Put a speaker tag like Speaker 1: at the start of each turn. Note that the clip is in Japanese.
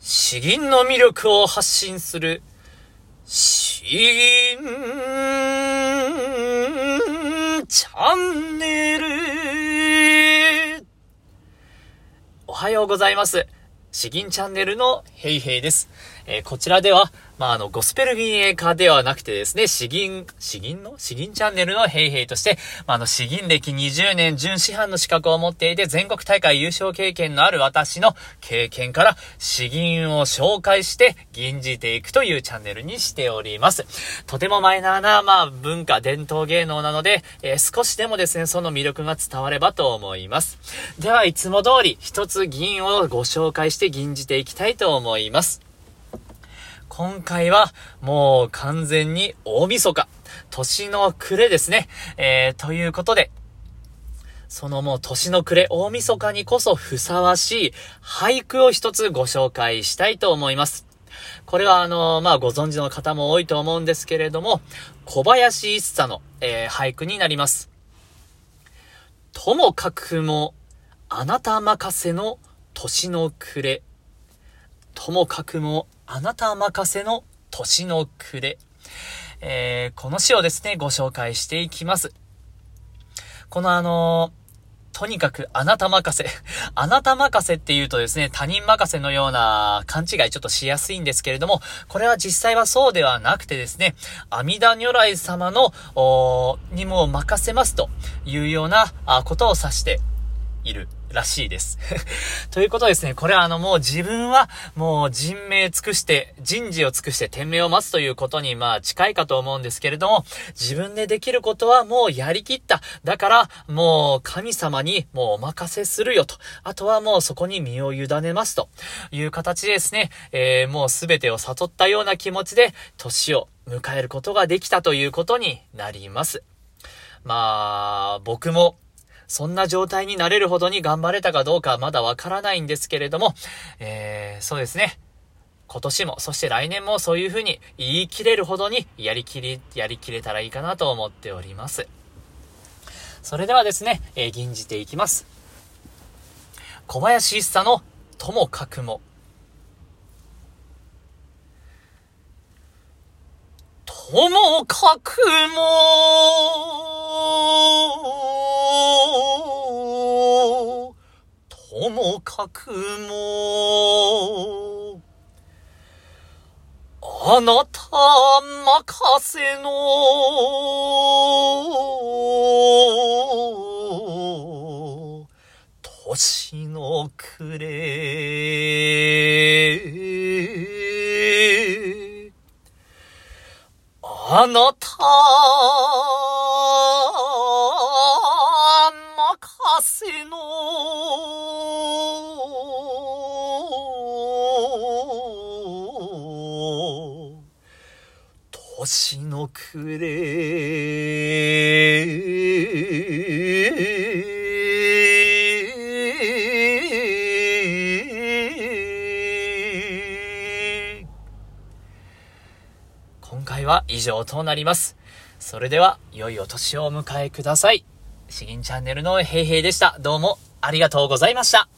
Speaker 1: 詩吟の魅力を発信する、詩吟チャンネル。おはようございます。詩吟チャンネルのヘイヘイです。えー、こちらでは、まあ、あの、ゴスペル民営化ではなくてですね、詩吟、詩吟の？詩吟チャンネルのヘイヘイとして、まあ、あの、詩吟歴20年準師範の資格を持っていて、全国大会優勝経験のある私の経験から、詩吟を紹介して、吟じていくというチャンネルにしております。とてもマイナーな、まあ、文化、伝統芸能なので、えー、少しでもですね、その魅力が伝わればと思います。では、いつも通り、一つ吟をご紹介して吟じていきたいと思います。今回はもう完全に大晦日、年の暮れですね。えー、ということで、そのもう年の暮れ、大晦日にこそふさわしい俳句を一つご紹介したいと思います。これはあの、まあ、ご存知の方も多いと思うんですけれども、小林一茶の、えー、俳句になります。ともかくも、あなた任せの年の暮れ。ともかくも、あなた任せの年の暮れ。えー、この詩をですね、ご紹介していきます。このあのー、とにかくあなた任せ。あなた任せっていうとですね、他人任せのような勘違いちょっとしやすいんですけれども、これは実際はそうではなくてですね、阿弥陀如来様の、にも任せますというようなことを指している。らしいです。ということですね、これはあのもう自分はもう人命尽くして、人事を尽くして天命を待つということにまあ近いかと思うんですけれども、自分でできることはもうやりきった。だからもう神様にもうお任せするよと。あとはもうそこに身を委ねますという形でですね、えー、もう全てを悟ったような気持ちで年を迎えることができたということになります。まあ、僕もそんな状態になれるほどに頑張れたかどうかまだわからないんですけれども、えー、そうですね。今年も、そして来年もそういう風に言い切れるほどにやりきり、やりきれたらいいかなと思っております。それではですね、えー、吟じていきます。小林一茶のともかくも。ともかくもともかくも、あなた任せの、年の暮れ、あなた任せの、星の暮れ今回は以上となります。それでは、良いお年をお迎えください。詩吟チャンネルのヘイヘイでした。どうもありがとうございました。